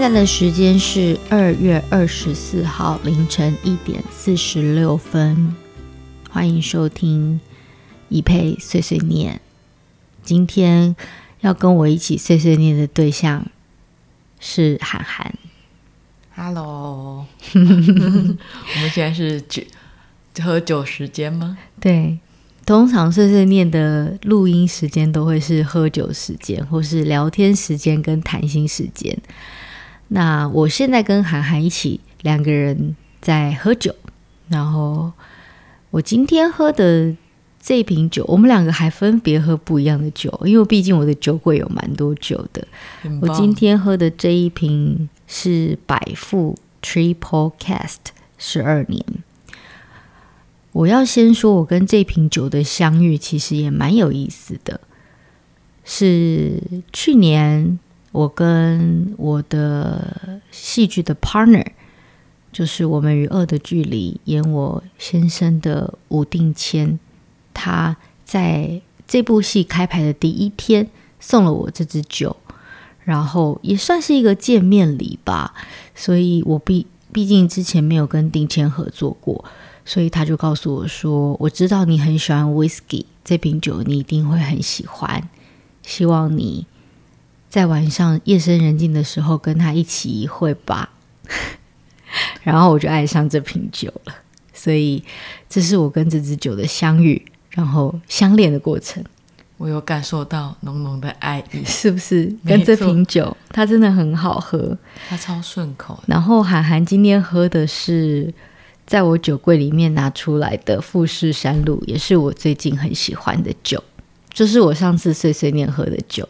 现在的时间是二月二十四号凌晨一点四十六分，欢迎收听一佩碎碎念。今天要跟我一起碎碎念的对象是涵涵。Hello，我们现在是酒喝酒时间吗？对。通常碎碎念的录音时间都会是喝酒时间，或是聊天时间跟谈心时间。那我现在跟涵涵一起两个人在喝酒，然后我今天喝的这瓶酒，我们两个还分别喝不一样的酒，因为毕竟我的酒柜有蛮多酒的。我今天喝的这一瓶是百富 Triple Cast 十二年。我要先说，我跟这瓶酒的相遇其实也蛮有意思的。是去年我跟我的戏剧的 partner，就是《我们与恶的距离》演我先生的吴定谦，他在这部戏开排的第一天送了我这支酒，然后也算是一个见面礼吧。所以我毕毕竟之前没有跟定谦合作过。所以他就告诉我说：“我知道你很喜欢 whisky，这瓶酒你一定会很喜欢。希望你在晚上夜深人静的时候跟他一起一会吧。”然后我就爱上这瓶酒了。所以这是我跟这支酒的相遇，然后相恋的过程。我有感受到浓浓的爱意，是不是？跟这瓶酒，它真的很好喝，它超顺口。然后涵涵今天喝的是。在我酒柜里面拿出来的富士山露，也是我最近很喜欢的酒，就是我上次碎碎念喝的酒。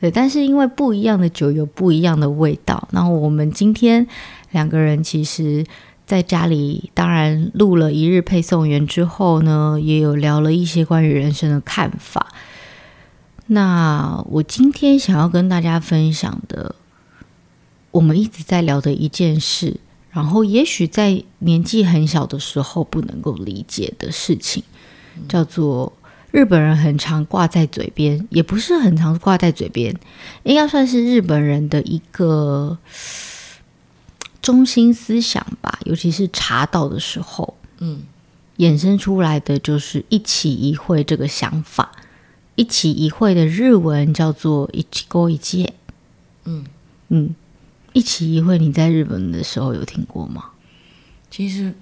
对，但是因为不一样的酒有不一样的味道。然后我们今天两个人其实在家里，当然录了一日配送员之后呢，也有聊了一些关于人生的看法。那我今天想要跟大家分享的，我们一直在聊的一件事。然后，也许在年纪很小的时候不能够理解的事情，叫做日本人很常挂在嘴边，也不是很常挂在嘴边，应该算是日本人的一个中心思想吧。尤其是茶道的时候，嗯，衍生出来的就是一起一会这个想法。一起一会的日文叫做一起勾一会，嗯嗯。一起一会，你在日本的时候有听过吗？其实，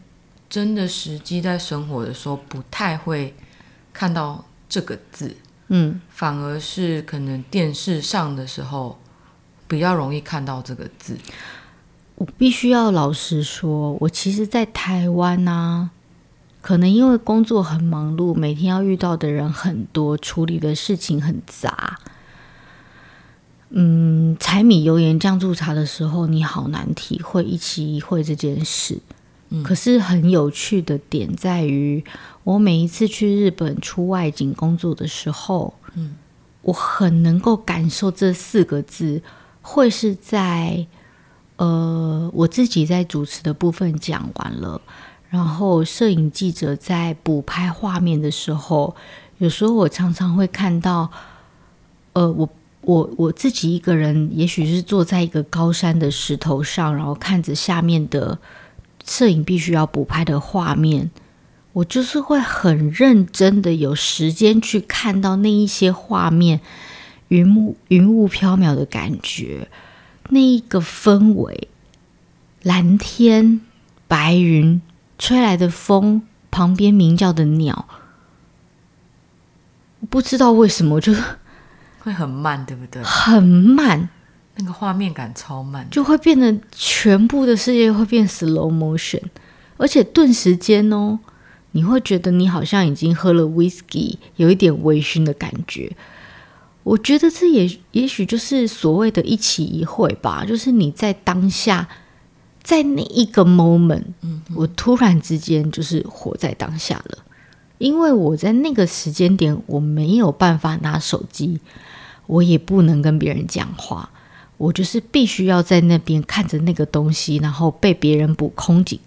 真的实际在生活的时候，不太会看到这个字，嗯，反而是可能电视上的时候比较容易看到这个字。我必须要老实说，我其实，在台湾呢、啊，可能因为工作很忙碌，每天要遇到的人很多，处理的事情很杂。嗯，柴米油盐酱醋茶的时候，你好难体会一期一会这件事。嗯，可是很有趣的点在于，我每一次去日本出外景工作的时候，嗯，我很能够感受这四个字会是在呃我自己在主持的部分讲完了，然后摄影记者在补拍画面的时候，有时候我常常会看到，呃，我。我我自己一个人，也许是坐在一个高山的石头上，然后看着下面的摄影必须要补拍的画面，我就是会很认真的有时间去看到那一些画面，云雾云雾飘渺的感觉，那一个氛围，蓝天白云，吹来的风，旁边鸣叫的鸟，我不知道为什么就。会很慢，对不对？很慢，那个画面感超慢，就会变得全部的世界会变 slow motion，而且顿时间哦，你会觉得你好像已经喝了 whisky，有一点微醺的感觉。我觉得这也也许就是所谓的一期一会吧，就是你在当下，在那一个 moment，嗯，我突然之间就是活在当下了，因为我在那个时间点我没有办法拿手机。我也不能跟别人讲话，我就是必须要在那边看着那个东西，然后被别人补空景。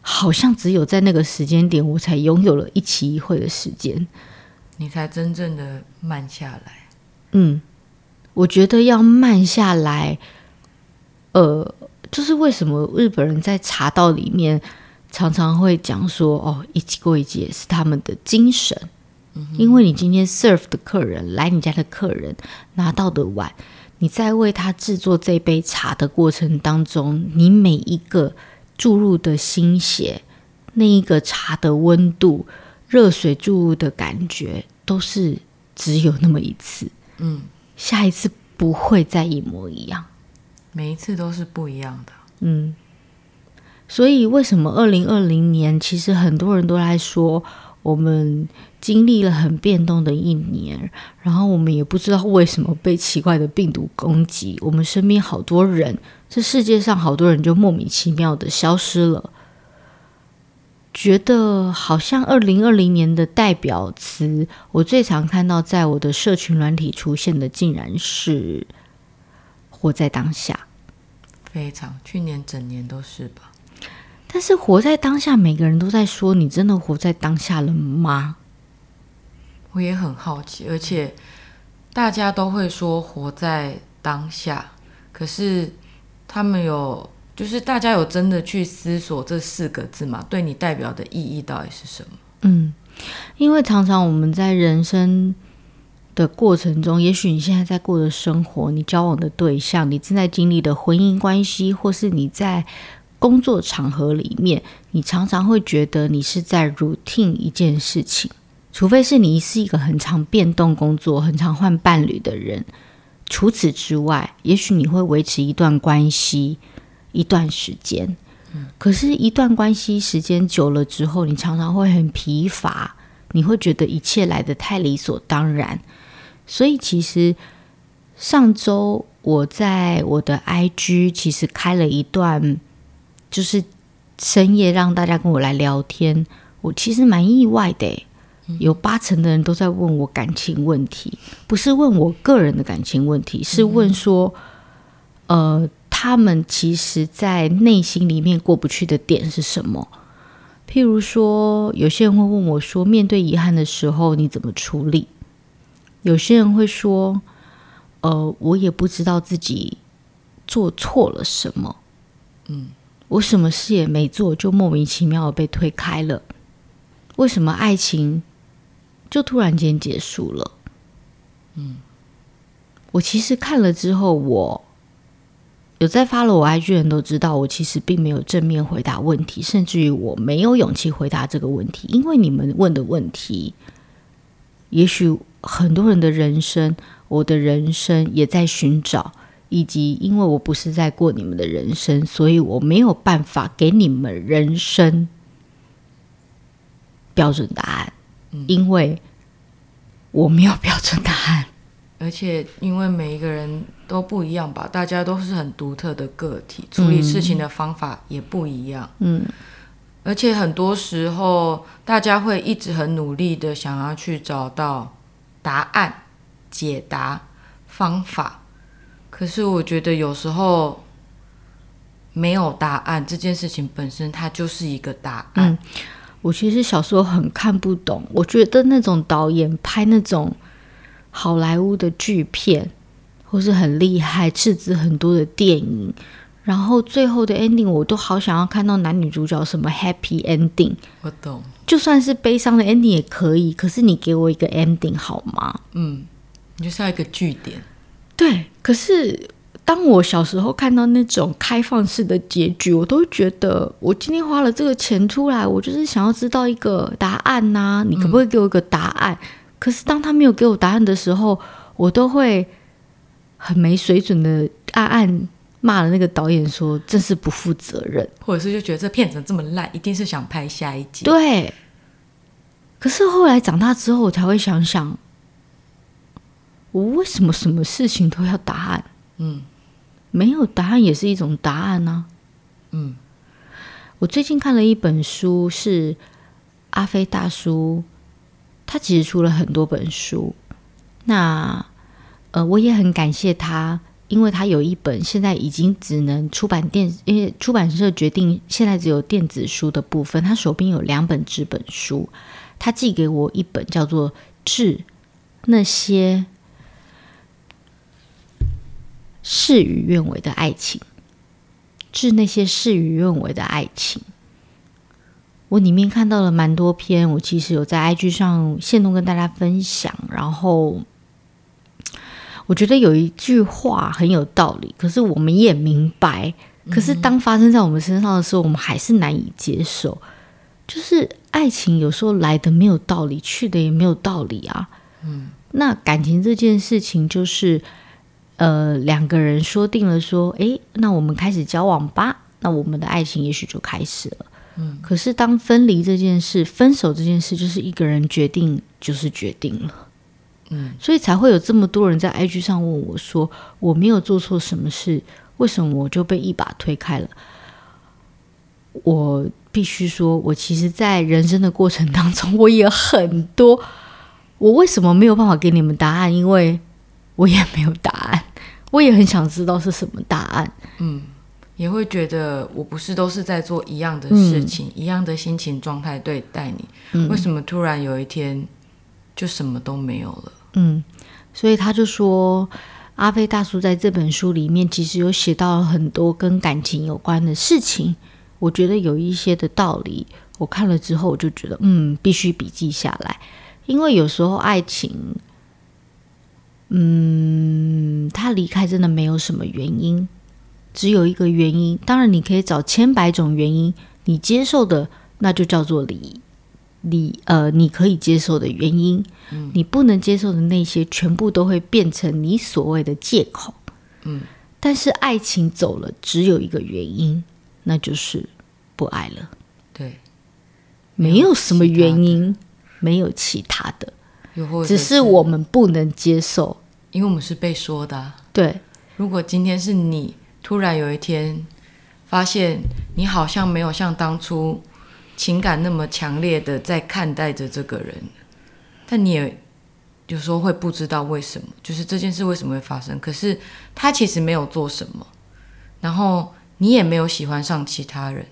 好像只有在那个时间点，我才拥有了一期一会的时间，你才真正的慢下来。嗯，我觉得要慢下来，呃，就是为什么日本人在茶道里面常常会讲说，哦，一季过一节是他们的精神。因为你今天 serve 的客人来你家的客人拿到的碗，你在为他制作这杯茶的过程当中，你每一个注入的心血，那一个茶的温度，热水注入的感觉，都是只有那么一次。嗯，下一次不会再一模一样，每一次都是不一样的。嗯，所以为什么二零二零年，其实很多人都在说我们。经历了很变动的一年，然后我们也不知道为什么被奇怪的病毒攻击，我们身边好多人，这世界上好多人就莫名其妙的消失了。觉得好像二零二零年的代表词，我最常看到在我的社群软体出现的，竟然是活在当下。非常，去年整年都是吧。但是活在当下，每个人都在说，你真的活在当下了吗？我也很好奇，而且大家都会说活在当下，可是他们有，就是大家有真的去思索这四个字吗？对你代表的意义到底是什么？嗯，因为常常我们在人生的过程中，也许你现在在过的生活，你交往的对象，你正在经历的婚姻关系，或是你在工作场合里面，你常常会觉得你是在 routine 一件事情。除非是你是一个很常变动工作、很常换伴侣的人，除此之外，也许你会维持一段关系一段时间。可是，一段关系时间久了之后，你常常会很疲乏，你会觉得一切来得太理所当然。所以，其实上周我在我的 IG 其实开了一段，就是深夜让大家跟我来聊天，我其实蛮意外的。有八成的人都在问我感情问题，不是问我个人的感情问题，是问说，呃，他们其实在内心里面过不去的点是什么？譬如说，有些人会问我说，面对遗憾的时候你怎么处理？有些人会说，呃，我也不知道自己做错了什么，嗯，我什么事也没做，就莫名其妙的被推开了，为什么爱情？就突然间结束了。嗯，我其实看了之后，我有在 follow 我 IG 人都知道，我其实并没有正面回答问题，甚至于我没有勇气回答这个问题，因为你们问的问题，也许很多人的人生，我的人生也在寻找，以及因为我不是在过你们的人生，所以我没有办法给你们人生标准答案。因为我没有标准答案，而且因为每一个人都不一样吧，大家都是很独特的个体，处理事情的方法也不一样。嗯，而且很多时候大家会一直很努力的想要去找到答案、解答方法，可是我觉得有时候没有答案这件事情本身，它就是一个答案。嗯我其实小时候很看不懂，我觉得那种导演拍那种好莱坞的巨片，或是很厉害、斥资很多的电影，然后最后的 ending 我都好想要看到男女主角什么 happy ending。我懂，就算是悲伤的 ending 也可以，可是你给我一个 ending 好吗？嗯，你就是要一个句点。对，可是。当我小时候看到那种开放式的结局，我都觉得我今天花了这个钱出来，我就是想要知道一个答案呐、啊。你可不可以给我一个答案？嗯、可是当他没有给我答案的时候，我都会很没水准的暗暗骂了那个导演说：“真是不负责任。”或者是就觉得这片子这么烂，一定是想拍下一集。对。可是后来长大之后，我才会想想，我为什么什么事情都要答案？嗯。没有答案也是一种答案呢、啊。嗯，我最近看了一本书，是阿飞大叔，他其实出了很多本书。那呃，我也很感谢他，因为他有一本现在已经只能出版电，因为出版社决定现在只有电子书的部分。他手边有两本纸本书，他寄给我一本叫做《致那些》。事与愿违的爱情，致那些事与愿违的爱情。我里面看到了蛮多篇，我其实有在 IG 上线动跟大家分享。然后我觉得有一句话很有道理，可是我们也明白，可是当发生在我们身上的时候，我们还是难以接受。就是爱情有时候来的没有道理，去的也没有道理啊。嗯，那感情这件事情就是，呃，两个人说定了说，诶，那我们开始交往吧，那我们的爱情也许就开始了。嗯，可是当分离这件事、分手这件事，就是一个人决定，就是决定了。嗯，所以才会有这么多人在 IG 上问我说，我没有做错什么事，为什么我就被一把推开了？我必须说，我其实，在人生的过程当中，我也很多。我为什么没有办法给你们答案？因为我也没有答案，我也很想知道是什么答案。嗯。也会觉得我不是都是在做一样的事情，嗯、一样的心情状态对待你，嗯、为什么突然有一天就什么都没有了？嗯，所以他就说，阿飞大叔在这本书里面其实有写到很多跟感情有关的事情，我觉得有一些的道理，我看了之后我就觉得，嗯，必须笔记下来，因为有时候爱情，嗯，他离开真的没有什么原因。只有一个原因，当然你可以找千百种原因，你接受的那就叫做理理呃，你可以接受的原因，嗯，你不能接受的那些全部都会变成你所谓的借口，嗯，但是爱情走了，只有一个原因，那就是不爱了，对，没有什么原因，没有其他的，只是我们不能接受，因为我们是被说的，对，如果今天是你。突然有一天，发现你好像没有像当初情感那么强烈的在看待着这个人，但你也有时候会不知道为什么，就是这件事为什么会发生。可是他其实没有做什么，然后你也没有喜欢上其他人，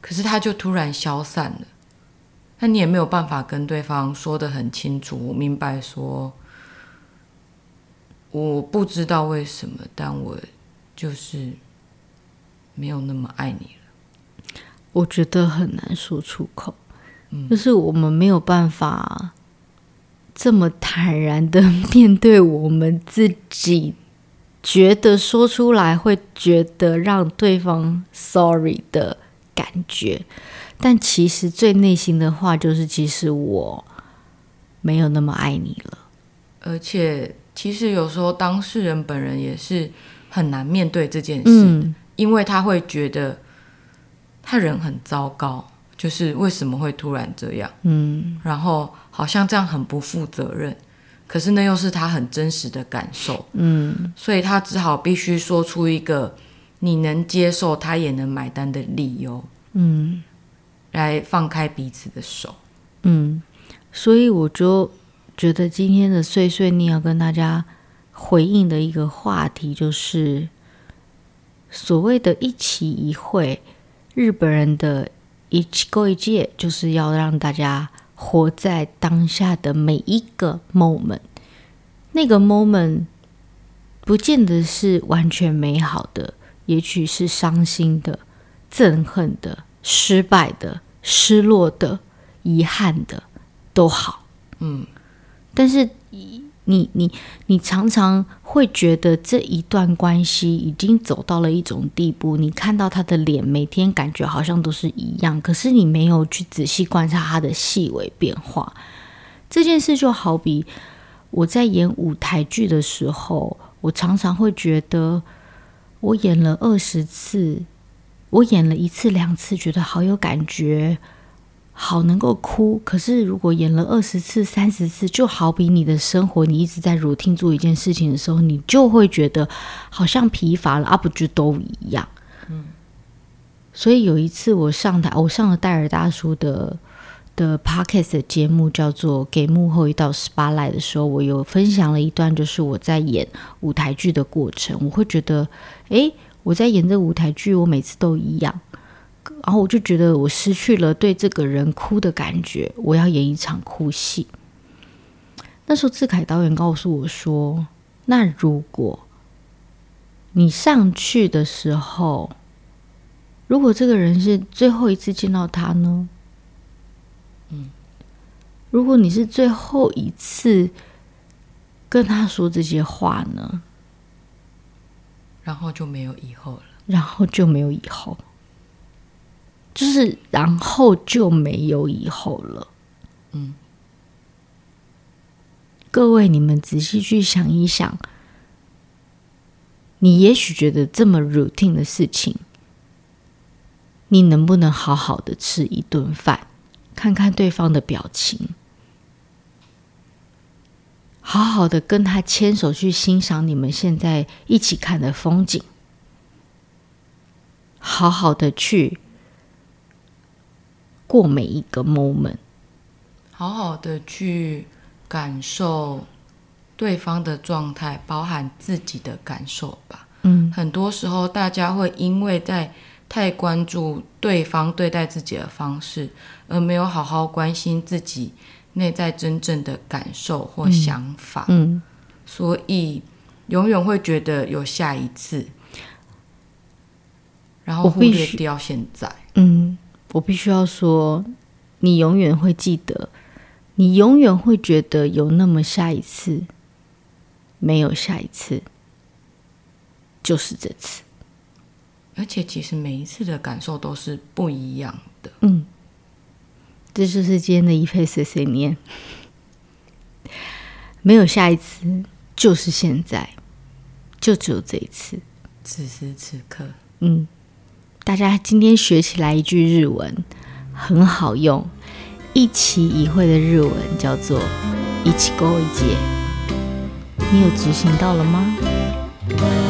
可是他就突然消散了。那你也没有办法跟对方说的很清楚、明白，说我不知道为什么，但我。就是没有那么爱你了，我觉得很难说出口。嗯，就是我们没有办法这么坦然的 面对我们自己，觉得说出来会觉得让对方 sorry 的感觉，但其实最内心的话就是，其实我没有那么爱你了。而且，其实有时候当事人本人也是。很难面对这件事，嗯，因为他会觉得他人很糟糕，就是为什么会突然这样？嗯，然后好像这样很不负责任，可是那又是他很真实的感受，嗯，所以他只好必须说出一个你能接受，他也能买单的理由，嗯，来放开彼此的手，嗯，所以我就觉得今天的碎碎念要跟大家。回应的一个话题就是所谓的一期一会，日本人的一期过一届就是要让大家活在当下的每一个 moment。那个 moment 不见得是完全美好的，也许是伤心的、憎恨的、失败的、失落的、遗憾的都好。嗯，但是。你你你常常会觉得这一段关系已经走到了一种地步，你看到他的脸，每天感觉好像都是一样，可是你没有去仔细观察他的细微变化。这件事就好比我在演舞台剧的时候，我常常会觉得我演了二十次，我演了一次两次，觉得好有感觉。好能够哭，可是如果演了二十次、三十次，就好比你的生活，你一直在 routine 做一件事情的时候，你就会觉得好像疲乏了啊，不就都一样？嗯。所以有一次我上台，我上了戴尔大叔的的 podcast 的节目，叫做《给幕后一道 spotlight》的时候，我有分享了一段，就是我在演舞台剧的过程。我会觉得，诶，我在演这舞台剧，我每次都一样。然后我就觉得我失去了对这个人哭的感觉，我要演一场哭戏。那时候志凯导演告诉我说：“那如果你上去的时候，如果这个人是最后一次见到他呢？嗯，如果你是最后一次跟他说这些话呢？然后就没有以后了。然后就没有以后，就是然后就没有以后了。嗯，各位，你们仔细去想一想，你也许觉得这么 routine 的事情。你能不能好好的吃一顿饭，看看对方的表情，好好的跟他牵手去欣赏你们现在一起看的风景，好好的去过每一个 moment，好好的去感受对方的状态，包含自己的感受吧。嗯，很多时候大家会因为在太关注对方对待自己的方式，而没有好好关心自己内在真正的感受或想法。嗯，嗯，所以永远会觉得有下一次，然后忽略掉现在。嗯，我必须要说，你永远会记得，你永远会觉得有那么下一次，没有下一次，就是这次。而且其实每一次的感受都是不一样的。嗯，这就是今天的一配碎碎念。没有下一次，就是现在，就只有这一次，此时此刻。嗯，大家今天学起来一句日文，很好用，一期一会的日文叫做“一期一节”，你有执行到了吗？